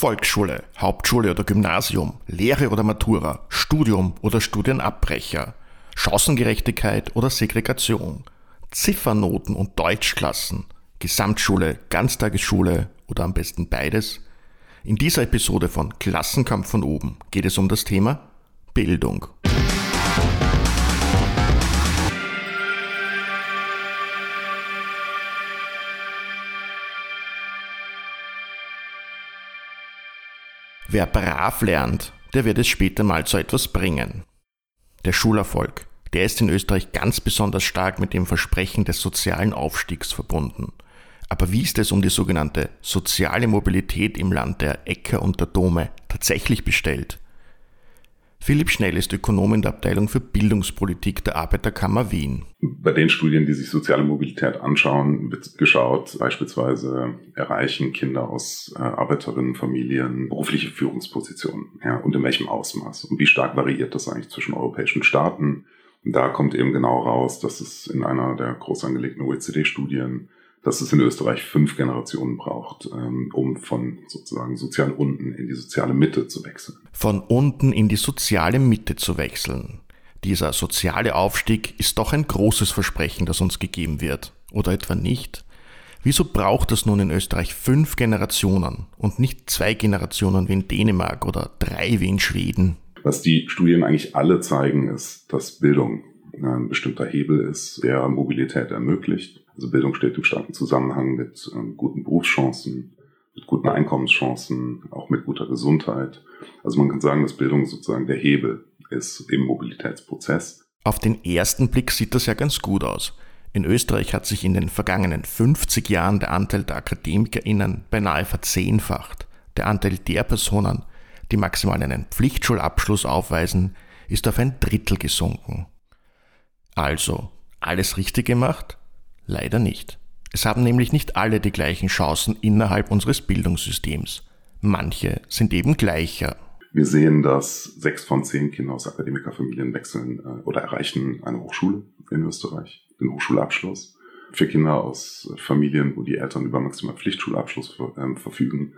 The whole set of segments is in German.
Volksschule, Hauptschule oder Gymnasium, Lehre oder Matura, Studium oder Studienabbrecher, Chancengerechtigkeit oder Segregation, Ziffernoten und Deutschklassen, Gesamtschule, Ganztagesschule oder am besten beides? In dieser Episode von Klassenkampf von oben geht es um das Thema Bildung. Wer brav lernt, der wird es später mal zu etwas bringen. Der Schulerfolg, der ist in Österreich ganz besonders stark mit dem Versprechen des sozialen Aufstiegs verbunden. Aber wie ist es um die sogenannte soziale Mobilität im Land der Äcker und der Dome tatsächlich bestellt? Philipp Schnell ist Ökonom in der Abteilung für Bildungspolitik der Arbeiterkammer Wien. Bei den Studien, die sich soziale Mobilität anschauen, wird geschaut, beispielsweise erreichen Kinder aus äh, Arbeiterinnenfamilien berufliche Führungspositionen ja, und in welchem Ausmaß und wie stark variiert das eigentlich zwischen europäischen Staaten. Und da kommt eben genau raus, dass es in einer der groß angelegten OECD-Studien dass es in Österreich fünf Generationen braucht, ähm, um von sozusagen sozial unten in die soziale Mitte zu wechseln. Von unten in die soziale Mitte zu wechseln. Dieser soziale Aufstieg ist doch ein großes Versprechen, das uns gegeben wird. Oder etwa nicht? Wieso braucht es nun in Österreich fünf Generationen und nicht zwei Generationen wie in Dänemark oder drei wie in Schweden? Was die Studien eigentlich alle zeigen, ist, dass Bildung ein bestimmter Hebel ist, der Mobilität ermöglicht. Also Bildung steht im starken Zusammenhang mit ähm, guten Berufschancen, mit guten Einkommenschancen, auch mit guter Gesundheit. Also man kann sagen, dass Bildung sozusagen der Hebel ist im Mobilitätsprozess. Auf den ersten Blick sieht das ja ganz gut aus. In Österreich hat sich in den vergangenen 50 Jahren der Anteil der AkademikerInnen beinahe verzehnfacht. Der Anteil der Personen, die maximal einen Pflichtschulabschluss aufweisen, ist auf ein Drittel gesunken. Also, alles richtig gemacht? Leider nicht. Es haben nämlich nicht alle die gleichen Chancen innerhalb unseres Bildungssystems. Manche sind eben gleicher. Wir sehen, dass sechs von zehn Kinder aus Akademikerfamilien wechseln äh, oder erreichen eine Hochschule in Österreich, den Hochschulabschluss. Für Kinder aus Familien, wo die Eltern über maximal Pflichtschulabschluss äh, verfügen,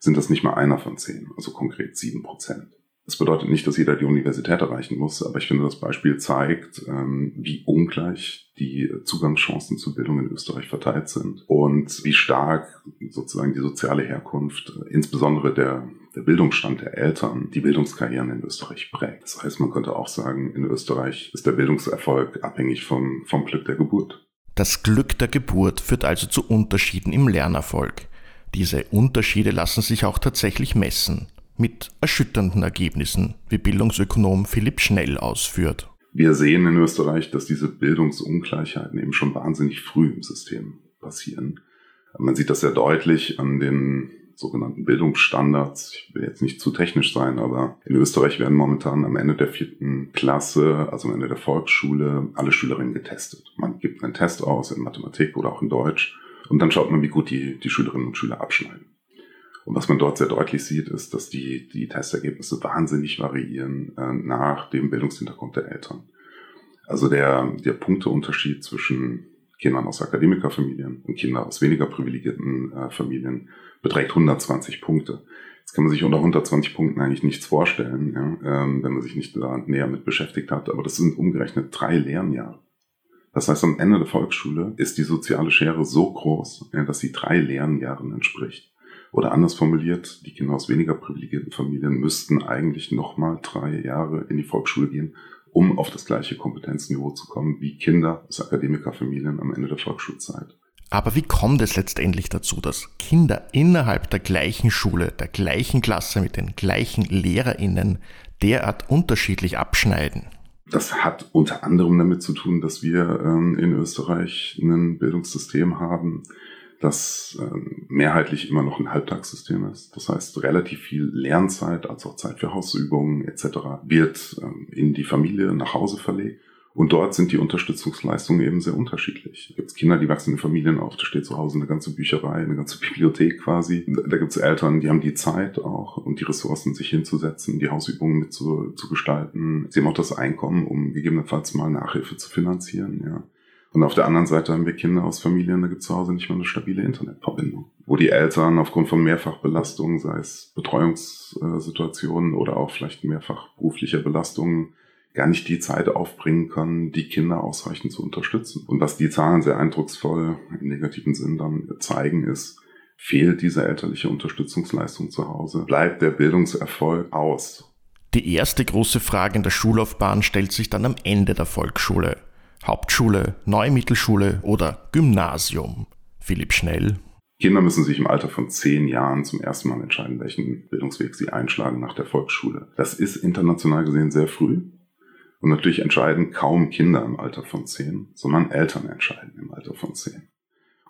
sind das nicht mal einer von zehn, also konkret sieben Prozent. Das bedeutet nicht, dass jeder die Universität erreichen muss, aber ich finde, das Beispiel zeigt, ähm, wie ungleich die Zugangschancen zur Bildung in Österreich verteilt sind und wie stark sozusagen die soziale Herkunft, insbesondere der, der Bildungsstand der Eltern, die Bildungskarrieren in Österreich prägt. Das heißt, man könnte auch sagen, in Österreich ist der Bildungserfolg abhängig vom, vom Glück der Geburt. Das Glück der Geburt führt also zu Unterschieden im Lernerfolg. Diese Unterschiede lassen sich auch tatsächlich messen mit erschütternden Ergebnissen, wie Bildungsökonom Philipp Schnell ausführt. Wir sehen in Österreich, dass diese Bildungsungleichheiten eben schon wahnsinnig früh im System passieren. Man sieht das sehr deutlich an den sogenannten Bildungsstandards. Ich will jetzt nicht zu technisch sein, aber in Österreich werden momentan am Ende der vierten Klasse, also am Ende der Volksschule, alle Schülerinnen getestet. Man gibt einen Test aus in Mathematik oder auch in Deutsch und dann schaut man, wie gut die, die Schülerinnen und Schüler abschneiden. Und was man dort sehr deutlich sieht, ist, dass die, die Testergebnisse wahnsinnig variieren äh, nach dem Bildungshintergrund der Eltern. Also der, der Punkteunterschied zwischen Kindern aus Akademikerfamilien und Kindern aus weniger privilegierten äh, Familien beträgt 120 Punkte. Jetzt kann man sich unter 120 Punkten eigentlich nichts vorstellen, ja, ähm, wenn man sich nicht da näher mit beschäftigt hat. Aber das sind umgerechnet drei Lernjahre. Das heißt, am Ende der Volksschule ist die soziale Schere so groß, ja, dass sie drei Lernjahren entspricht. Oder anders formuliert, die Kinder aus weniger privilegierten Familien müssten eigentlich nochmal drei Jahre in die Volksschule gehen, um auf das gleiche Kompetenzniveau zu kommen wie Kinder aus Akademikerfamilien am Ende der Volksschulzeit. Aber wie kommt es letztendlich dazu, dass Kinder innerhalb der gleichen Schule, der gleichen Klasse mit den gleichen Lehrerinnen derart unterschiedlich abschneiden? Das hat unter anderem damit zu tun, dass wir ähm, in Österreich ein Bildungssystem haben, das ähm, mehrheitlich immer noch ein Halbtagssystem ist. Das heißt, relativ viel Lernzeit, also auch Zeit für Hausübungen etc. wird ähm, in die Familie nach Hause verlegt. Und dort sind die Unterstützungsleistungen eben sehr unterschiedlich. Da gibt es Kinder, die wachsen in Familien auf, da steht zu Hause eine ganze Bücherei, eine ganze Bibliothek quasi. Da gibt es Eltern, die haben die Zeit auch und die Ressourcen, sich hinzusetzen, die Hausübungen mit zu, zu gestalten. Sie haben auch das Einkommen, um gegebenenfalls mal Nachhilfe zu finanzieren. Ja. Und auf der anderen Seite haben wir Kinder aus Familien, da gibt es zu Hause nicht mal eine stabile Internetverbindung. Wo die Eltern aufgrund von Mehrfachbelastungen, sei es Betreuungssituationen oder auch vielleicht mehrfach beruflicher Belastungen, gar nicht die Zeit aufbringen können, die Kinder ausreichend zu unterstützen. Und was die Zahlen sehr eindrucksvoll im negativen Sinn dann zeigen, ist, fehlt diese elterliche Unterstützungsleistung zu Hause, bleibt der Bildungserfolg aus. Die erste große Frage in der Schullaufbahn stellt sich dann am Ende der Volksschule. Hauptschule, Neue Mittelschule oder Gymnasium? Philipp Schnell. Kinder müssen sich im Alter von zehn Jahren zum ersten Mal entscheiden, welchen Bildungsweg sie einschlagen nach der Volksschule. Das ist international gesehen sehr früh. Und natürlich entscheiden kaum Kinder im Alter von zehn, sondern Eltern entscheiden im Alter von zehn.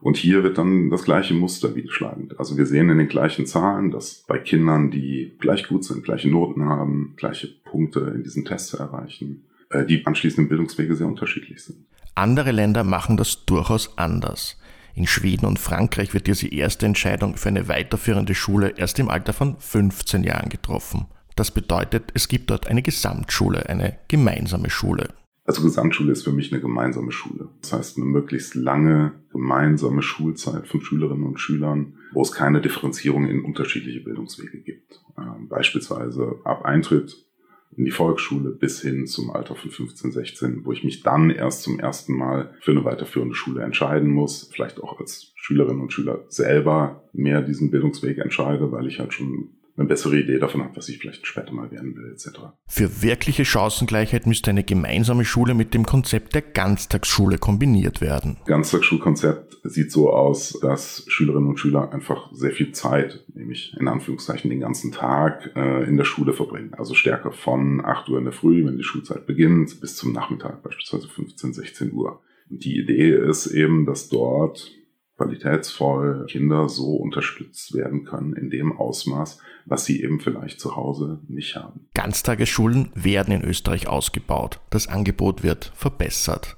Und hier wird dann das gleiche Muster widerschlagend. Also wir sehen in den gleichen Zahlen, dass bei Kindern, die gleich gut sind, gleiche Noten haben, gleiche Punkte in diesen Tests erreichen, die anschließenden Bildungswege sehr unterschiedlich sind. Andere Länder machen das durchaus anders. In Schweden und Frankreich wird diese erste Entscheidung für eine weiterführende Schule erst im Alter von 15 Jahren getroffen. Das bedeutet, es gibt dort eine Gesamtschule, eine gemeinsame Schule. Also Gesamtschule ist für mich eine gemeinsame Schule. Das heißt, eine möglichst lange gemeinsame Schulzeit von Schülerinnen und Schülern, wo es keine Differenzierung in unterschiedliche Bildungswege gibt. Ähm, beispielsweise ab Eintritt in die Volksschule bis hin zum Alter von 15, 16, wo ich mich dann erst zum ersten Mal für eine weiterführende Schule entscheiden muss, vielleicht auch als Schülerinnen und Schüler selber mehr diesen Bildungsweg entscheide, weil ich halt schon eine bessere Idee davon habe, was ich vielleicht später mal werden will, etc. Für wirkliche Chancengleichheit müsste eine gemeinsame Schule mit dem Konzept der Ganztagsschule kombiniert werden. Ganztagsschulkonzept sieht so aus, dass Schülerinnen und Schüler einfach sehr viel Zeit, nämlich in Anführungszeichen den ganzen Tag, äh, in der Schule verbringen. Also stärker von 8 Uhr in der Früh, wenn die Schulzeit beginnt, bis zum Nachmittag, beispielsweise 15, 16 Uhr. Und die Idee ist eben, dass dort qualitätsvoll Kinder so unterstützt werden können in dem Ausmaß, was sie eben vielleicht zu Hause nicht haben. Ganztagesschulen werden in Österreich ausgebaut. Das Angebot wird verbessert.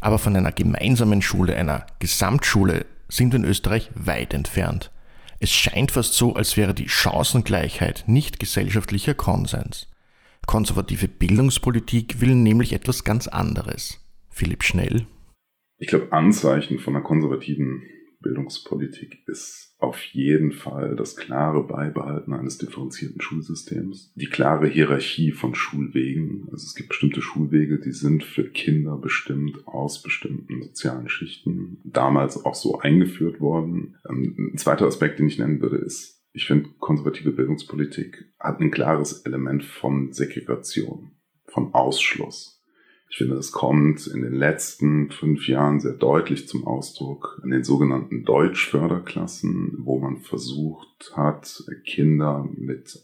Aber von einer gemeinsamen Schule, einer Gesamtschule, sind wir in Österreich weit entfernt. Es scheint fast so, als wäre die Chancengleichheit nicht gesellschaftlicher Konsens. Konservative Bildungspolitik will nämlich etwas ganz anderes. Philipp Schnell. Ich glaube, Anzeichen von einer konservativen Bildungspolitik ist auf jeden Fall das klare Beibehalten eines differenzierten Schulsystems, die klare Hierarchie von Schulwegen. Also es gibt bestimmte Schulwege, die sind für Kinder bestimmt aus bestimmten sozialen Schichten, damals auch so eingeführt worden. Ähm, ein zweiter Aspekt, den ich nennen würde, ist, ich finde, konservative Bildungspolitik hat ein klares Element von Segregation, von Ausschluss. Ich finde, es kommt in den letzten fünf Jahren sehr deutlich zum Ausdruck in den sogenannten Deutschförderklassen, wo man versucht hat, Kinder mit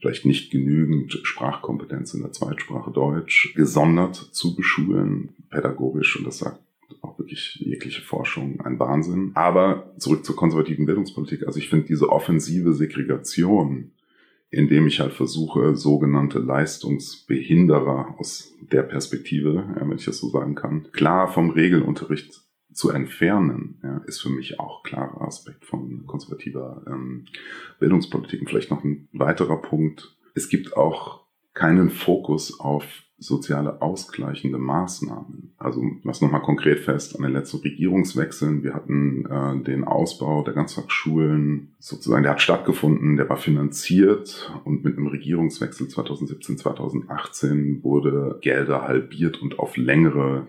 vielleicht nicht genügend Sprachkompetenz in der Zweitsprache Deutsch gesondert zu beschulen, pädagogisch, und das sagt auch wirklich jegliche Forschung ein Wahnsinn. Aber zurück zur konservativen Bildungspolitik. Also ich finde diese offensive Segregation indem ich halt versuche, sogenannte Leistungsbehinderer aus der Perspektive, wenn ich das so sagen kann, klar vom Regelunterricht zu entfernen, ja, ist für mich auch klarer Aspekt von konservativer ähm, Bildungspolitik. Und vielleicht noch ein weiterer Punkt. Es gibt auch keinen Fokus auf soziale ausgleichende Maßnahmen. Also was nochmal konkret fest an den letzten Regierungswechseln. Wir hatten äh, den Ausbau der Ganztagsschulen, sozusagen, der hat stattgefunden, der war finanziert und mit einem Regierungswechsel 2017, 2018 wurde Gelder halbiert und auf längere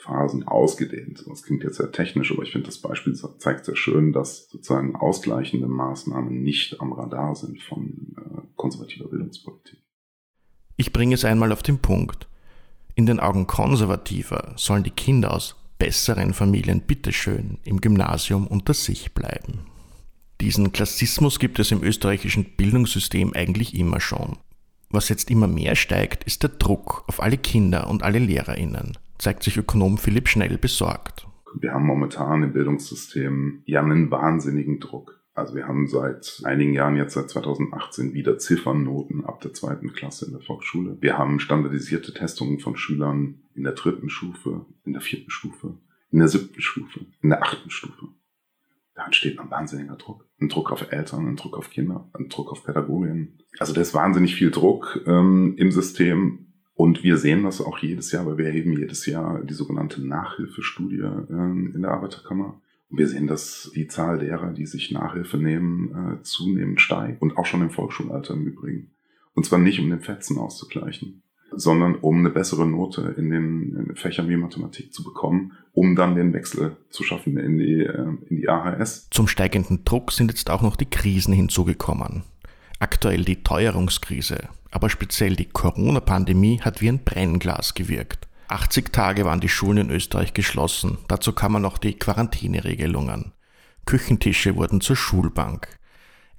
Phasen ausgedehnt. Das klingt jetzt sehr technisch, aber ich finde, das Beispiel zeigt sehr schön, dass sozusagen ausgleichende Maßnahmen nicht am Radar sind von äh, konservativer Bildungspolitik. Ich bringe es einmal auf den Punkt. In den Augen Konservativer sollen die Kinder aus besseren Familien bitteschön im Gymnasium unter sich bleiben. Diesen Klassismus gibt es im österreichischen Bildungssystem eigentlich immer schon. Was jetzt immer mehr steigt, ist der Druck auf alle Kinder und alle Lehrerinnen, zeigt sich Ökonom Philipp Schnell besorgt. Wir haben momentan im Bildungssystem ja einen wahnsinnigen Druck. Also wir haben seit einigen Jahren, jetzt seit 2018, wieder Ziffernnoten ab der zweiten Klasse in der Volksschule. Wir haben standardisierte Testungen von Schülern in der dritten Stufe, in der vierten Stufe, in der siebten Stufe, in der achten Stufe. Da entsteht ein wahnsinniger Druck. Ein Druck auf Eltern, ein Druck auf Kinder, ein Druck auf Pädagoginnen. Also da ist wahnsinnig viel Druck ähm, im System Und wir sehen das auch jedes Jahr, weil wir erheben jedes Jahr die sogenannte Nachhilfestudie äh, in der Arbeiterkammer. Wir sehen, dass die Zahl derer, die sich Nachhilfe nehmen, äh, zunehmend steigt und auch schon im Volksschulalter im Übrigen. Und zwar nicht, um den Fetzen auszugleichen, sondern um eine bessere Note in den, in den Fächern wie Mathematik zu bekommen, um dann den Wechsel zu schaffen in die, äh, in die AHS. Zum steigenden Druck sind jetzt auch noch die Krisen hinzugekommen. Aktuell die Teuerungskrise, aber speziell die Corona-Pandemie hat wie ein Brennglas gewirkt. 80 Tage waren die Schulen in Österreich geschlossen, dazu kamen noch die Quarantäneregelungen. Küchentische wurden zur Schulbank.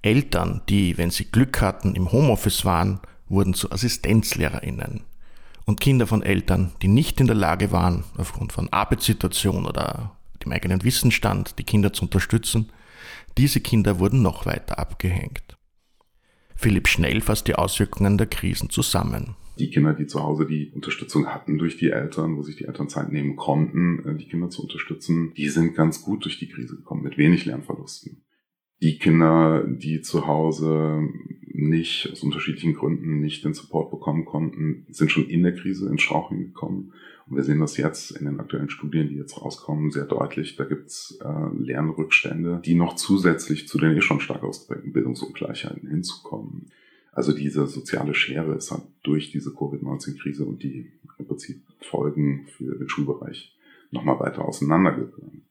Eltern, die, wenn sie Glück hatten, im Homeoffice waren, wurden zu Assistenzlehrerinnen. Und Kinder von Eltern, die nicht in der Lage waren, aufgrund von Arbeitssituation oder dem eigenen Wissensstand die Kinder zu unterstützen, diese Kinder wurden noch weiter abgehängt. Philipp Schnell fasst die Auswirkungen der Krisen zusammen. Die Kinder, die zu Hause die Unterstützung hatten durch die Eltern, wo sich die Eltern Zeit nehmen konnten, äh, die Kinder zu unterstützen, die sind ganz gut durch die Krise gekommen, mit wenig Lernverlusten. Die Kinder, die zu Hause nicht, aus unterschiedlichen Gründen nicht den Support bekommen konnten, sind schon in der Krise ins Straucheln gekommen. Und wir sehen das jetzt in den aktuellen Studien, die jetzt rauskommen, sehr deutlich. Da gibt's äh, Lernrückstände, die noch zusätzlich zu den eh schon stark ausgeprägten Bildungsungleichheiten hinzukommen. Also diese soziale Schere ist halt durch diese Covid-19-Krise und die im Prinzip Folgen für den Schulbereich nochmal weiter auseinandergegangen.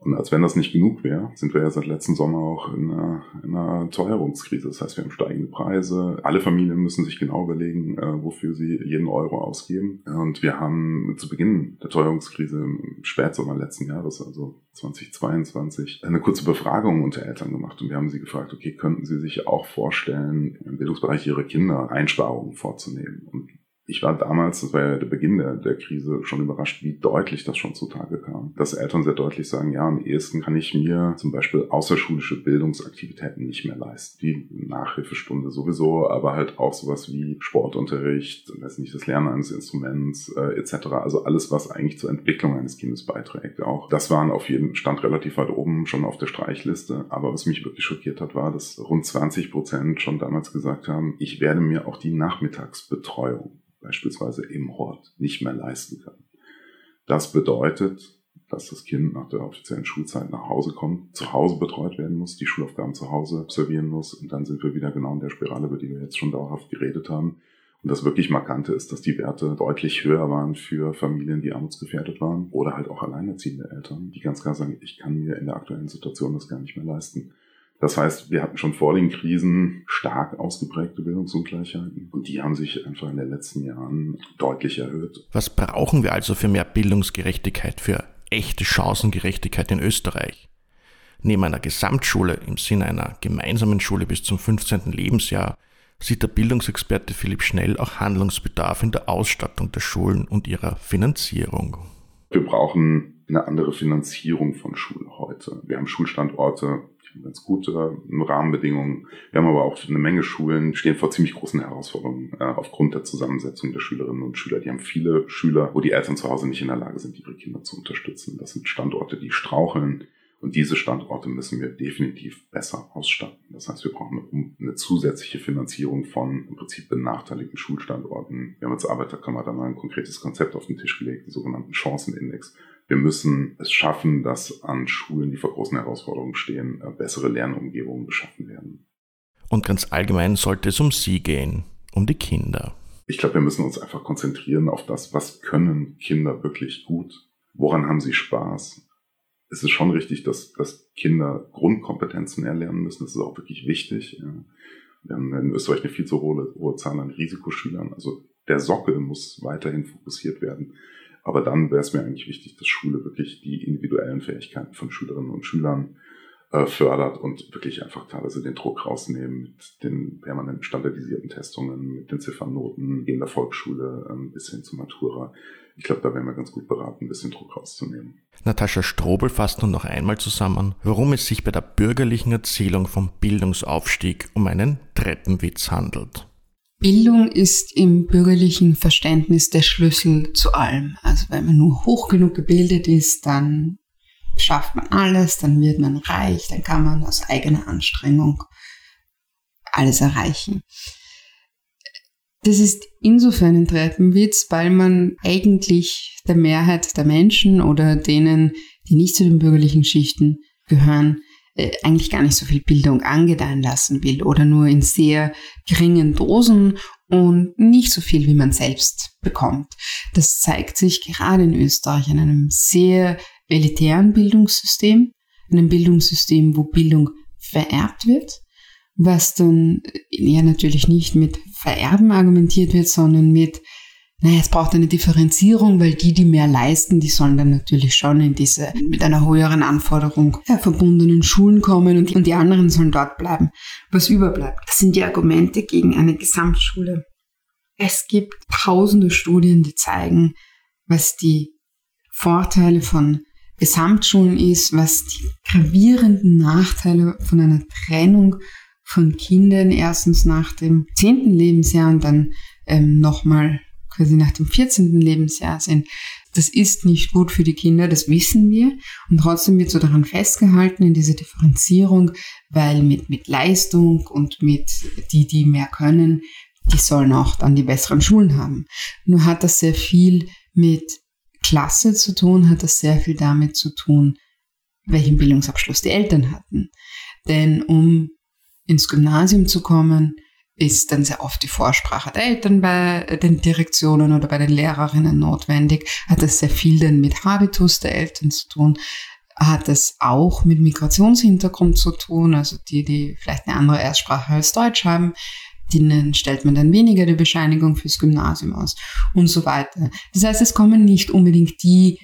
Und als wenn das nicht genug wäre, sind wir ja seit letzten Sommer auch in einer, in einer Teuerungskrise. Das heißt, wir haben steigende Preise. Alle Familien müssen sich genau überlegen, äh, wofür sie jeden Euro ausgeben. Und wir haben zu Beginn der Teuerungskrise im Spätsommer letzten Jahres, also 2022, eine kurze Befragung unter Eltern gemacht. Und wir haben sie gefragt, okay, könnten sie sich auch vorstellen, im Bildungsbereich ihrer Kinder Einsparungen vorzunehmen? Und ich war damals, das war ja der Beginn der, der Krise, schon überrascht, wie deutlich das schon zutage kam. Dass Eltern sehr deutlich sagen, ja, am ehesten kann ich mir zum Beispiel außerschulische Bildungsaktivitäten nicht mehr leisten. Die Nachhilfestunde sowieso, aber halt auch sowas wie Sportunterricht, weiß nicht, das Lernen eines Instruments äh, etc. Also alles, was eigentlich zur Entwicklung eines Kindes beiträgt. Auch das waren auf jeden Stand relativ weit oben schon auf der Streichliste. Aber was mich wirklich schockiert hat, war, dass rund 20 Prozent schon damals gesagt haben, ich werde mir auch die Nachmittagsbetreuung beispielsweise im Hort nicht mehr leisten kann. Das bedeutet, dass das Kind nach der offiziellen Schulzeit nach Hause kommt, zu Hause betreut werden muss, die Schulaufgaben zu Hause absolvieren muss und dann sind wir wieder genau in der Spirale, über die wir jetzt schon dauerhaft geredet haben. Und das wirklich Markante ist, dass die Werte deutlich höher waren für Familien, die armutsgefährdet waren oder halt auch alleinerziehende Eltern, die ganz klar sagen, ich kann mir in der aktuellen Situation das gar nicht mehr leisten. Das heißt, wir hatten schon vor den Krisen stark ausgeprägte Bildungsungleichheiten und die haben sich einfach in den letzten Jahren deutlich erhöht. Was brauchen wir also für mehr Bildungsgerechtigkeit, für echte Chancengerechtigkeit in Österreich? Neben einer Gesamtschule im Sinne einer gemeinsamen Schule bis zum 15. Lebensjahr sieht der Bildungsexperte Philipp Schnell auch Handlungsbedarf in der Ausstattung der Schulen und ihrer Finanzierung. Wir brauchen eine andere Finanzierung von Schulen heute. Wir haben Schulstandorte, ganz gute Rahmenbedingungen. Wir haben aber auch eine Menge Schulen, stehen vor ziemlich großen Herausforderungen äh, aufgrund der Zusammensetzung der Schülerinnen und Schüler. Die haben viele Schüler, wo die Eltern zu Hause nicht in der Lage sind, ihre Kinder zu unterstützen. Das sind Standorte, die straucheln. Und diese Standorte müssen wir definitiv besser ausstatten. Das heißt, wir brauchen eine, zusätzliche Finanzierung von im Prinzip benachteiligten Schulstandorten. Wir haben als Arbeiterkammer da mal ein konkretes Konzept auf den Tisch gelegt, den sogenannten Chancenindex. Wir müssen es schaffen, dass an Schulen, die vor großen Herausforderungen stehen, äh, bessere Lernumgebungen geschaffen werden. Und ganz allgemein sollte es um Sie gehen, um die Kinder. Ich glaube, wir müssen uns einfach konzentrieren auf das, was können Kinder wirklich gut? Woran haben sie Spaß? Es ist schon richtig, dass, dass Kinder Grundkompetenzen erlernen müssen. Das ist auch wirklich wichtig. Wir haben in Österreich eine viel zu hohe, hohe Zahl an Risikoschülern. Also der Sockel muss weiterhin fokussiert werden. Aber dann wäre es mir eigentlich wichtig, dass Schule wirklich die individuellen Fähigkeiten von Schülerinnen und Schülern äh, fördert und wirklich einfach teilweise den Druck rausnehmen mit den permanenten standardisierten Testungen, mit den Ziffernnoten in der Volksschule ähm, bis hin zur Matura. Ich glaube, da wären wir ganz gut beraten, ein bisschen Druck rauszunehmen. Natascha Strobel fasst nun noch einmal zusammen, warum es sich bei der bürgerlichen Erzählung vom Bildungsaufstieg um einen Treppenwitz handelt. Bildung ist im bürgerlichen Verständnis der Schlüssel zu allem. Also wenn man nur hoch genug gebildet ist, dann schafft man alles, dann wird man reich, dann kann man aus eigener Anstrengung alles erreichen. Das ist insofern ein Treppenwitz, weil man eigentlich der Mehrheit der Menschen oder denen, die nicht zu den bürgerlichen Schichten gehören, eigentlich gar nicht so viel Bildung angedeihen lassen will oder nur in sehr geringen Dosen und nicht so viel, wie man selbst bekommt. Das zeigt sich gerade in Österreich in einem sehr elitären Bildungssystem, einem Bildungssystem, wo Bildung vererbt wird, was dann ja natürlich nicht mit Vererben argumentiert wird, sondern mit naja, es braucht eine Differenzierung, weil die, die mehr leisten, die sollen dann natürlich schon in diese mit einer höheren Anforderung verbundenen Schulen kommen und die, und die anderen sollen dort bleiben, was überbleibt. Das sind die Argumente gegen eine Gesamtschule. Es gibt tausende Studien, die zeigen, was die Vorteile von Gesamtschulen ist, was die gravierenden Nachteile von einer Trennung von Kindern erstens nach dem zehnten Lebensjahr und dann ähm, nochmal quasi nach dem 14. Lebensjahr sind. Das ist nicht gut für die Kinder, das wissen wir. Und trotzdem wird so daran festgehalten in dieser Differenzierung, weil mit, mit Leistung und mit die, die mehr können, die sollen auch dann die besseren Schulen haben. Nur hat das sehr viel mit Klasse zu tun, hat das sehr viel damit zu tun, welchen Bildungsabschluss die Eltern hatten. Denn um ins Gymnasium zu kommen, ist dann sehr oft die Vorsprache der Eltern bei den Direktionen oder bei den Lehrerinnen notwendig. Hat es sehr viel dann mit Habitus der Eltern zu tun. Hat es auch mit Migrationshintergrund zu tun, also die, die vielleicht eine andere Erstsprache als Deutsch haben, denen stellt man dann weniger die Bescheinigung fürs Gymnasium aus und so weiter. Das heißt, es kommen nicht unbedingt die,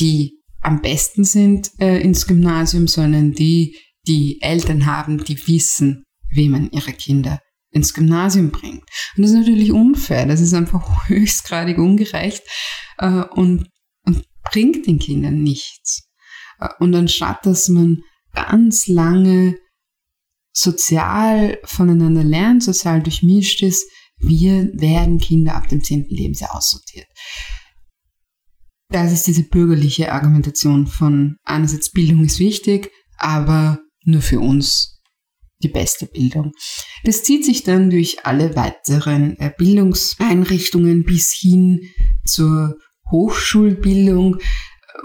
die am besten sind äh, ins Gymnasium, sondern die, die Eltern haben, die wissen, wie man ihre Kinder ins Gymnasium bringt. Und das ist natürlich unfair, das ist einfach höchstgradig ungerecht äh, und, und bringt den Kindern nichts. Äh, und anstatt dass man ganz lange sozial voneinander lernt, sozial durchmischt ist, wir werden Kinder ab dem 10. Lebensjahr aussortiert. Das ist diese bürgerliche Argumentation von einerseits Bildung ist wichtig, aber nur für uns die beste Bildung. Das zieht sich dann durch alle weiteren äh, Bildungseinrichtungen bis hin zur Hochschulbildung,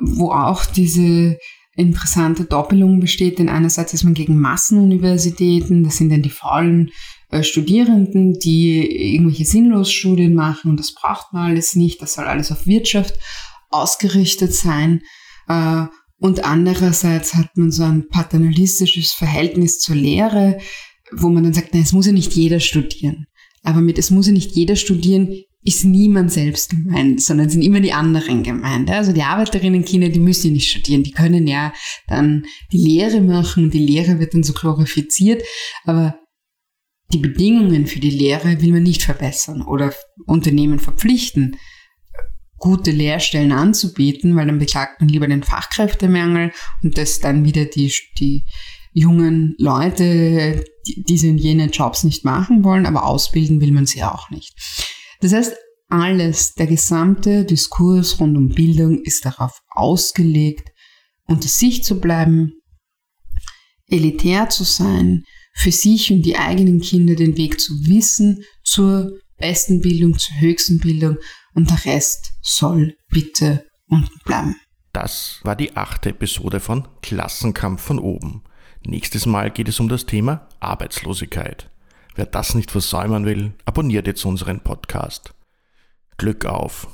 wo auch diese interessante Doppelung besteht. Denn einerseits ist man gegen Massenuniversitäten, das sind dann die faulen äh, Studierenden, die irgendwelche Sinnlosstudien machen und das braucht man alles nicht, das soll alles auf Wirtschaft ausgerichtet sein. Äh, und andererseits hat man so ein paternalistisches Verhältnis zur Lehre, wo man dann sagt, nein, es muss ja nicht jeder studieren. Aber mit es muss ja nicht jeder studieren, ist niemand selbst gemeint, sondern sind immer die anderen gemeint. Also die Arbeiterinnenkinder, die müssen ja nicht studieren, die können ja dann die Lehre machen und die Lehre wird dann so glorifiziert, aber die Bedingungen für die Lehre will man nicht verbessern oder Unternehmen verpflichten, gute Lehrstellen anzubieten, weil dann beklagt man lieber den Fachkräftemangel und dass dann wieder die, die jungen Leute die, diese und jene Jobs nicht machen wollen, aber ausbilden will man sie auch nicht. Das heißt, alles, der gesamte Diskurs rund um Bildung ist darauf ausgelegt, unter sich zu bleiben, elitär zu sein, für sich und die eigenen Kinder den Weg zu wissen zur besten Bildung, zur höchsten Bildung und der Rest soll bitte unten bleiben. Das war die achte Episode von Klassenkampf von oben. Nächstes Mal geht es um das Thema Arbeitslosigkeit. Wer das nicht versäumen will, abonniert jetzt unseren Podcast. Glück auf!